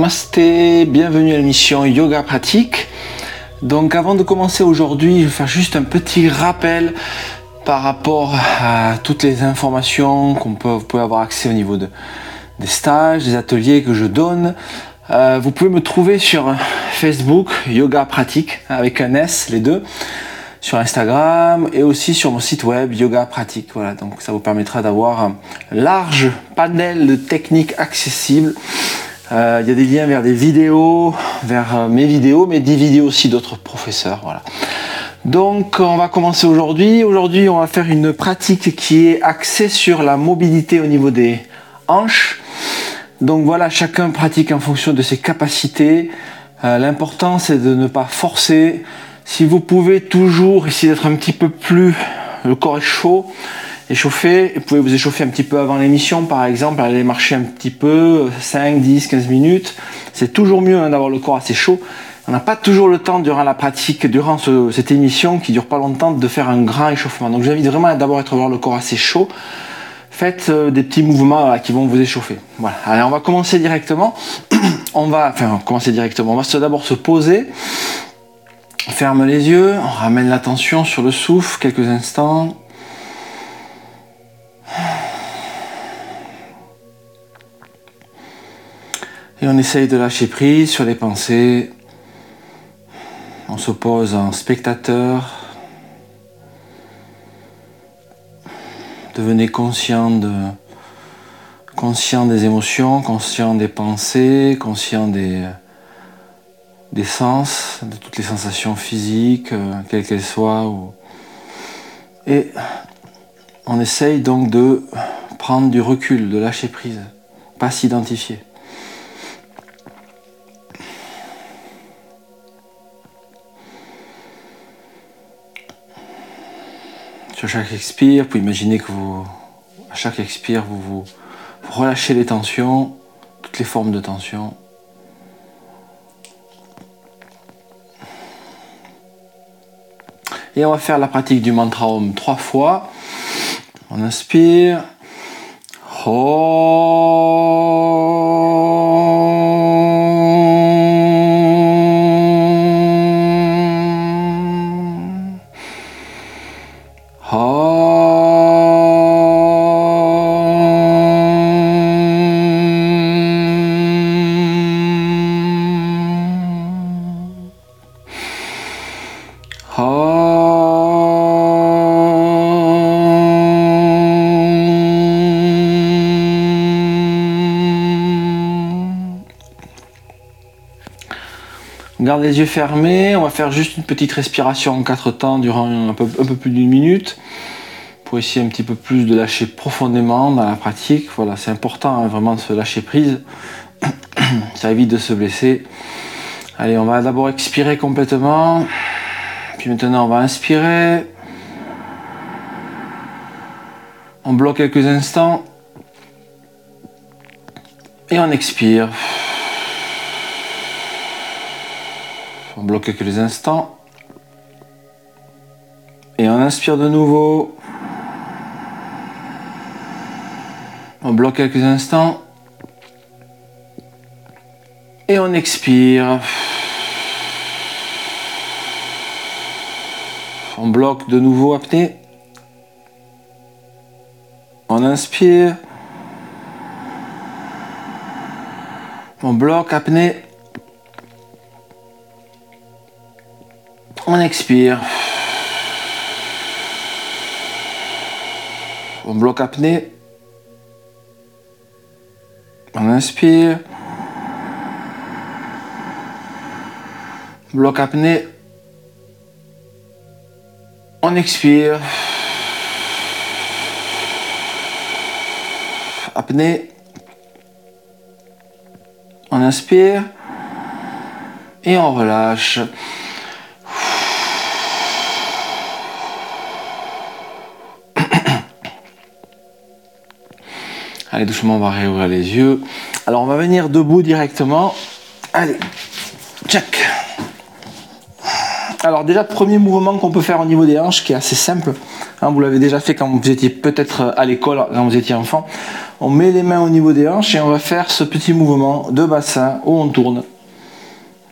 Bienvenue à l'émission Yoga Pratique. Donc avant de commencer aujourd'hui, je vais faire juste un petit rappel par rapport à toutes les informations qu'on peut, vous pouvez avoir accès au niveau de, des stages, des ateliers que je donne. Euh, vous pouvez me trouver sur Facebook, Yoga Pratique, avec un S, les deux, sur Instagram et aussi sur mon site web Yoga Pratique. Voilà, donc ça vous permettra d'avoir un large panel de techniques accessibles euh, il y a des liens vers des vidéos, vers euh, mes vidéos, mais des vidéos aussi d'autres professeurs. Voilà. Donc on va commencer aujourd'hui. Aujourd'hui on va faire une pratique qui est axée sur la mobilité au niveau des hanches. Donc voilà, chacun pratique en fonction de ses capacités. Euh, l'important c'est de ne pas forcer. Si vous pouvez toujours essayer d'être un petit peu plus, le corps est chaud, échauffer. Vous pouvez vous échauffer un petit peu avant l'émission, par exemple, aller marcher un petit peu, 5, 10, 15 minutes. C'est toujours mieux hein, d'avoir le corps assez chaud. On n'a pas toujours le temps durant la pratique, durant cette émission qui dure pas longtemps, de faire un grand échauffement. Donc j'invite vraiment à d'abord être avoir le corps assez chaud. Faites euh, des petits mouvements qui vont vous échauffer. Voilà. Allez, on va commencer directement. on va, enfin, commencer directement. On va d'abord se poser. ferme les yeux, on ramène l'attention sur le souffle quelques instants. Et on essaye de lâcher prise sur les pensées. On se pose en spectateur. Devenez conscient, de, conscient des émotions, conscient des pensées, conscient des, des sens, de toutes les sensations physiques, euh, quelles qu'elles soient. Et on essaye donc de prendre du recul, de lâcher prise, pas s'identifier. Chaque expire, vous pouvez imaginer que vous, à chaque expire, vous, vous, relâchez les tensions, toutes les formes de tension. Et on va faire la pratique du mantra Om trois fois. On inspire. Garde les yeux fermés, on va faire juste une petite respiration en quatre temps durant un peu, plus d'une minute pour essayer un petit peu plus de lâcher profondément dans la pratique. Voilà, c'est important hein, vraiment de se lâcher prise. Ça évite de se blesser. Allez, on va d'abord expirer complètement. Puis maintenant, on va inspirer. On bloque quelques instants. Et on expire. On bloque quelques instants. Et on inspire de nouveau. On bloque quelques instants. Et on expire. On bloque de nouveau apnée. On inspire. On bloque apnée. On expire. On bloque apnée. On inspire. Bloc apnée. On expire. Apnée. On inspire. Et on relâche. Doucement, on va réouvrir les yeux. Alors, on va venir debout directement. Allez, check. Alors déjà, premier mouvement qu'on peut faire au niveau des hanches, qui est assez simple. Hein, vous l'avez déjà fait quand vous étiez peut-être à l'école, quand vous étiez enfant. On met les mains au niveau des hanches et on va faire ce petit mouvement de bassin où on tourne.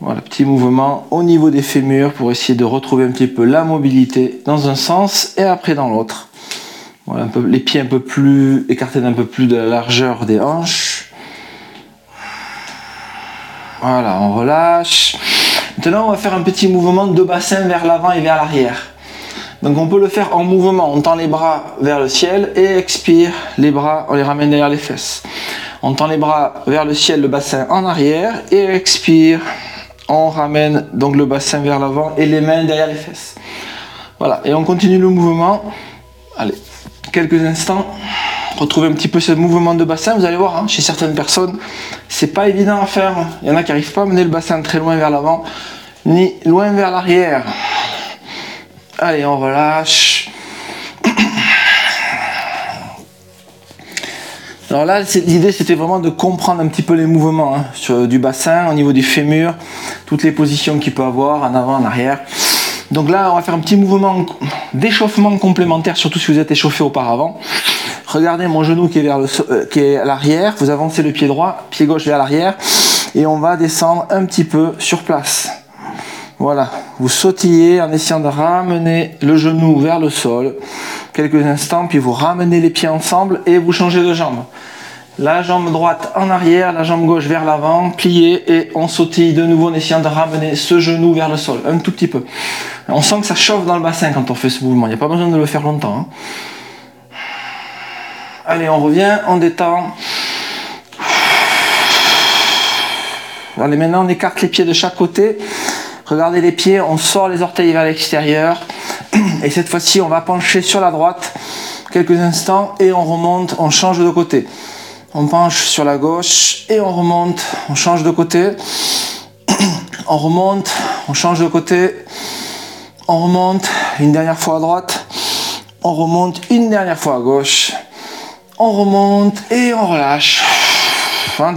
Voilà, petit mouvement au niveau des fémurs pour essayer de retrouver un petit peu la mobilité dans un sens et après dans l'autre. Les pieds un peu plus écartés d'un peu plus de la largeur des hanches. Voilà, on relâche. Maintenant, on va faire un petit mouvement de bassin vers l'avant et vers l'arrière. Donc on peut le faire en mouvement, on tend les bras vers le ciel et expire, les bras, on les ramène derrière les fesses. On tend les bras vers le ciel, le bassin en arrière et expire, on ramène donc le bassin vers l'avant et les mains derrière les fesses. Voilà, et on continue le mouvement. Allez, quelques instants. Retrouvez un petit peu ce mouvement de bassin. Vous allez voir, hein, chez certaines personnes, c'est pas évident à faire. Il y en a qui n'arrivent pas à mener le bassin très loin vers l'avant, ni loin vers l'arrière. Allez, on relâche. Alors là, l'idée c'était vraiment de comprendre un petit peu les mouvements hein, sur, du bassin, au niveau du fémur, toutes les positions qu'il peut avoir, en avant, en arrière. Donc là, on va faire un petit mouvement d'échauffement complémentaire, surtout si vous êtes échauffé auparavant. Regardez mon genou qui est, vers euh, qui est à l'arrière, vous avancez le pied droit, pied gauche vers l'arrière, et on va descendre un petit peu sur place. Voilà, vous sautillez en essayant de ramener le genou vers le sol quelques instants, puis vous ramenez les pieds ensemble et vous changez de jambe. La jambe droite en arrière, la jambe gauche vers l'avant, pliée et on sautille de nouveau en essayant de ramener ce genou vers le sol, un tout petit peu. On sent que ça chauffe dans le bassin quand on fait ce mouvement, il n'y a pas besoin de le faire longtemps. Hein. Allez, on revient, on détend. Allez, maintenant on écarte les pieds de chaque côté. Regardez les pieds, on sort les orteils vers l'extérieur. Et cette fois-ci, on va pencher sur la droite quelques instants et on remonte, on change de côté. On penche sur la gauche et on remonte, on change de côté. On remonte, on change de côté. On remonte une dernière fois à droite. On remonte une dernière fois à gauche. On remonte et on relâche.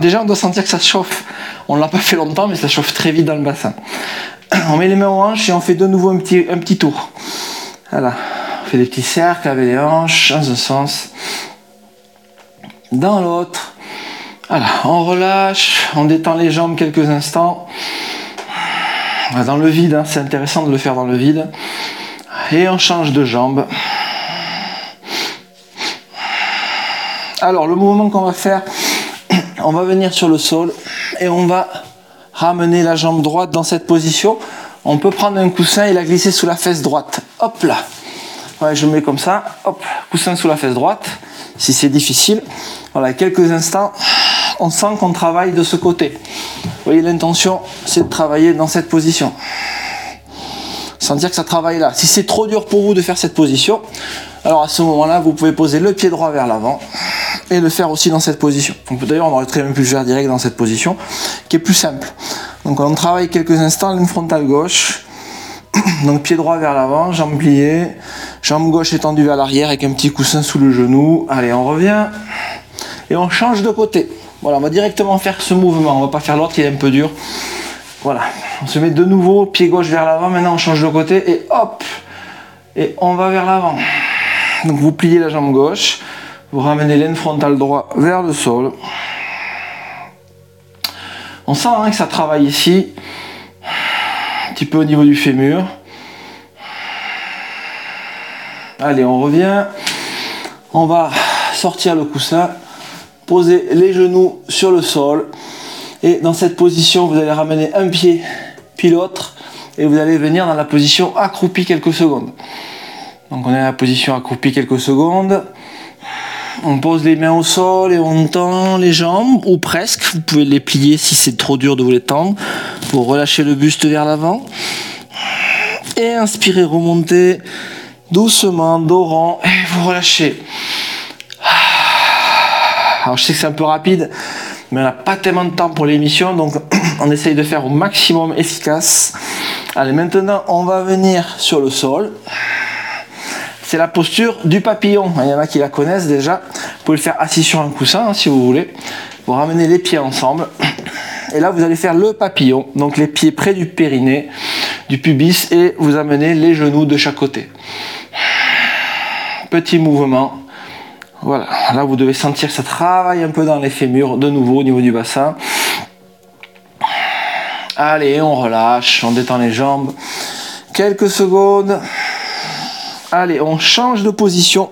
déjà, on doit sentir que ça chauffe. On l'a pas fait longtemps, mais ça chauffe très vite dans le bassin. On met les mains aux hanches et on fait de nouveau un petit, un petit tour. Voilà. On fait des petits cercles avec les hanches dans un sens, dans l'autre. Voilà. On relâche, on détend les jambes quelques instants. Dans le vide, hein. c'est intéressant de le faire dans le vide. Et on change de jambe. Alors, le mouvement qu'on va faire, on va venir sur le sol et on va ramener la jambe droite dans cette position. On peut prendre un coussin et la glisser sous la fesse droite. Hop là. Je mets comme ça. Hop, coussin sous la fesse droite. Si c'est difficile. Voilà, quelques instants. On sent qu'on travaille de ce côté. Vous voyez, l'intention, c'est de travailler dans cette position. Sentir que ça travaille là. Si c'est trop dur pour vous de faire cette position, alors à ce moment-là, vous pouvez poser le pied droit vers l'avant et le faire aussi dans cette position. D'ailleurs, on aurait très bien pu le faire direct dans cette position, qui est plus simple. Donc on travaille quelques instants une frontale gauche. Donc pied droit vers l'avant, jambe pliée, jambe gauche étendue vers l'arrière avec un petit coussin sous le genou. Allez, on revient et on change de côté. Voilà, on va directement faire ce mouvement. On va pas faire l'autre qui est un peu dur. Voilà, on se met de nouveau pied gauche vers l'avant. Maintenant, on change de côté et hop, et on va vers l'avant. Donc vous pliez la jambe gauche, vous ramenez l'aine frontale droit vers le sol. On sent hein, que ça travaille ici, petit peu au niveau du fémur. Allez, on revient. On va sortir le coussin, poser les genoux sur le sol. Et dans cette position, vous allez ramener un pied puis l'autre. Et vous allez venir dans la position accroupie quelques secondes. Donc on est à la position accroupie quelques secondes. On pose les mains au sol et on tend les jambes, ou presque. Vous pouvez les plier si c'est trop dur de vous les tendre, pour relâcher le buste vers l'avant. Et inspirez, remontez doucement, dos et vous relâchez. Alors je sais que c'est un peu rapide, mais on n'a pas tellement de temps pour l'émission, donc on essaye de faire au maximum efficace. Allez, maintenant on va venir sur le sol c'est la posture du papillon. Il y en a qui la connaissent déjà. Vous pouvez le faire assis sur un coussin hein, si vous voulez. Vous ramenez les pieds ensemble. Et là, vous allez faire le papillon. Donc les pieds près du périnée. du pubis et vous amenez les genoux de chaque côté. Petit mouvement. Voilà, là vous devez sentir que ça travaille un peu dans les fémurs, de nouveau au niveau du bassin. Allez, on relâche, on détend les jambes. Quelques secondes. Allez, on change de position.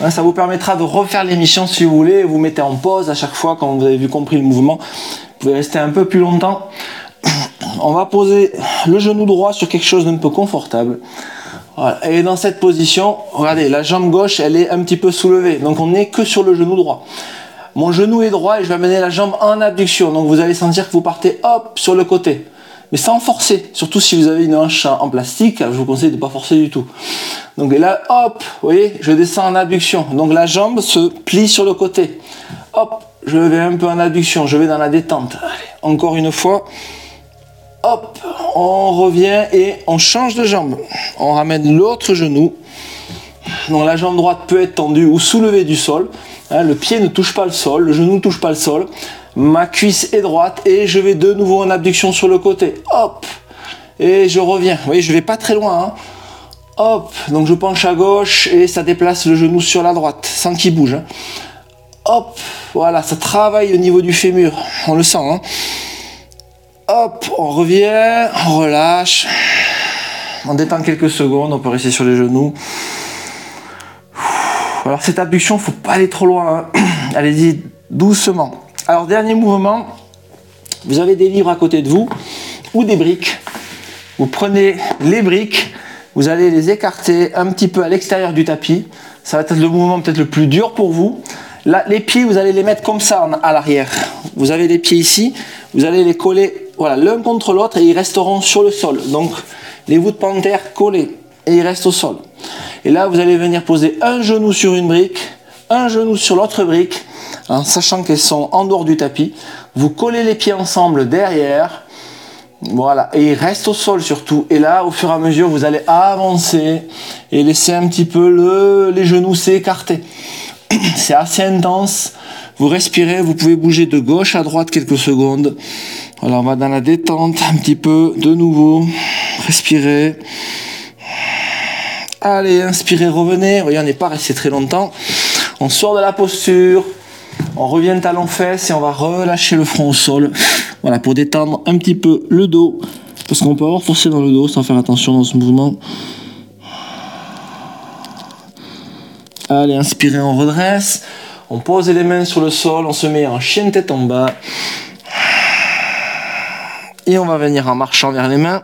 Hein, ça vous permettra de refaire l'émission si vous voulez. Vous mettez en pause à chaque fois quand vous avez vu compris le mouvement. Vous pouvez rester un peu plus longtemps. On va poser le genou droit sur quelque chose d'un peu confortable. Et dans cette position, regardez, la jambe gauche, elle est un petit peu soulevée. Donc on n'est que sur le genou droit. Mon genou est droit et je vais amener la jambe en abduction. Donc vous allez sentir que vous partez hop sur le côté. Mais sans forcer. Surtout si vous avez une hanche en plastique, je vous conseille de ne pas forcer du tout. Donc là, hop, vous voyez, je descends en abduction. Donc la jambe se plie sur le côté. Hop, je vais un peu en abduction, je vais dans la détente. Encore une fois. Hop, on revient et on change de jambe. On ramène l'autre genou. Donc la jambe droite peut être tendue ou soulevée du sol. Hein, le pied ne touche pas le sol, le genou ne touche pas le sol. Ma cuisse est droite et je vais de nouveau en abduction sur le côté. Hop Et je reviens. Vous voyez, je vais pas très loin. Hein. Hop Donc je penche à gauche et ça déplace le genou sur la droite sans qu'il bouge. Hein. Hop Voilà, ça travaille au niveau du fémur. On le sent. Hop, on revient, on relâche. On détend quelques secondes, on peut rester sur les genoux. Alors cette abduction, faut pas aller trop loin. Hein. Allez-y doucement. Alors dernier mouvement, vous avez des livres à côté de vous ou des briques. Vous prenez les briques, vous allez les écarter un petit peu à l'extérieur du tapis. Ça va être le mouvement peut-être le plus dur pour vous. Là, les pieds, vous allez les mettre comme ça à l'arrière. Vous avez les pieds ici, vous allez les coller voilà, l'un contre l'autre et ils resteront sur le sol. Donc les voûtes panthères collées et ils restent au sol. Et là, vous allez venir poser un genou sur une brique, un genou sur l'autre brique, en sachant qu'elles sont en dehors du tapis. Vous collez les pieds ensemble derrière. Voilà, et ils restent au sol surtout. Et là, au fur et à mesure, vous allez avancer et laisser un petit peu le, les genoux s'écarter. C'est assez intense. Vous respirez, vous pouvez bouger de gauche à droite quelques secondes. Voilà, on va dans la détente un petit peu de nouveau. Respirez. Allez, inspirez, revenez. Voyez, on n'est pas resté très longtemps. On sort de la posture. On revient talon fesse et on va relâcher le front au sol. Voilà, pour détendre un petit peu le dos. Parce qu'on peut avoir forcé dans le dos sans faire attention dans ce mouvement. Allez, inspirez, on redresse. On pose les mains sur le sol, on se met en chien tête en bas. Et on va venir en marchant vers les mains.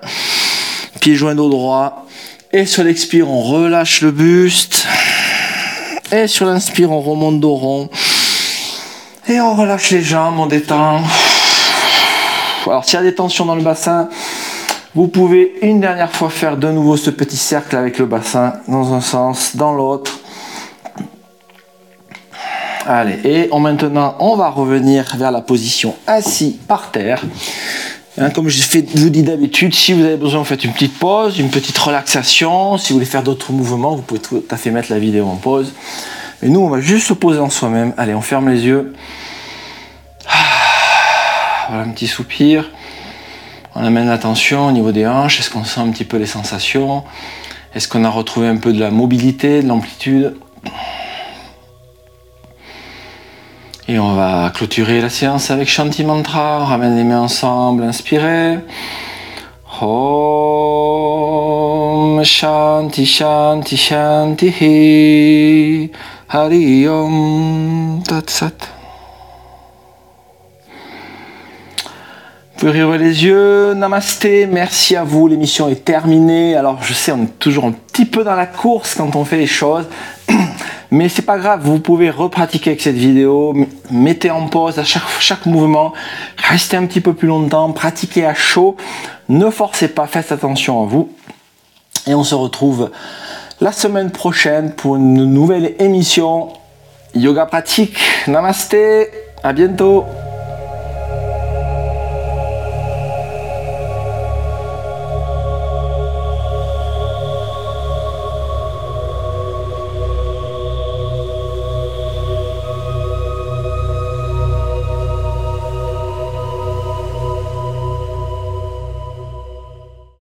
Pieds joints dos droit. Et sur l'expire, on relâche le buste. Et sur l'inspire, on remonte dos rond. Et on relâche les jambes, on détend. Alors s'il y a des tensions dans le bassin, vous pouvez une dernière fois faire de nouveau ce petit cercle avec le bassin dans un sens, dans l'autre. Allez, et maintenant, on va revenir vers la position assis par terre. Hein, comme je vous dis d'habitude, si vous avez besoin, vous faites une petite pause, une petite relaxation. Si vous voulez faire d'autres mouvements, vous pouvez tout à fait mettre la vidéo en pause. Mais nous, on va juste se poser en soi-même. Allez, on ferme les yeux. Ah, voilà un petit soupir. On amène l'attention au niveau des hanches. Est-ce qu'on sent un petit peu les sensations? Est-ce qu'on a retrouvé un peu de la mobilité, de l'amplitude? Et on va clôturer la séance avec Shanti Mantra. On ramène les mains ensemble, inspirez. Om Shanti Shanti Shanti Hari Om Tat Sat. Vous pouvez les yeux, namasté, merci à vous, l'émission est terminée. Alors je sais, on est toujours un petit peu dans la course quand on fait les choses. Mais c'est pas grave, vous pouvez repratiquer avec cette vidéo, mettez en pause à chaque, chaque mouvement, restez un petit peu plus longtemps, pratiquez à chaud, ne forcez pas, faites attention à vous. Et on se retrouve la semaine prochaine pour une nouvelle émission Yoga pratique. Namasté, à bientôt.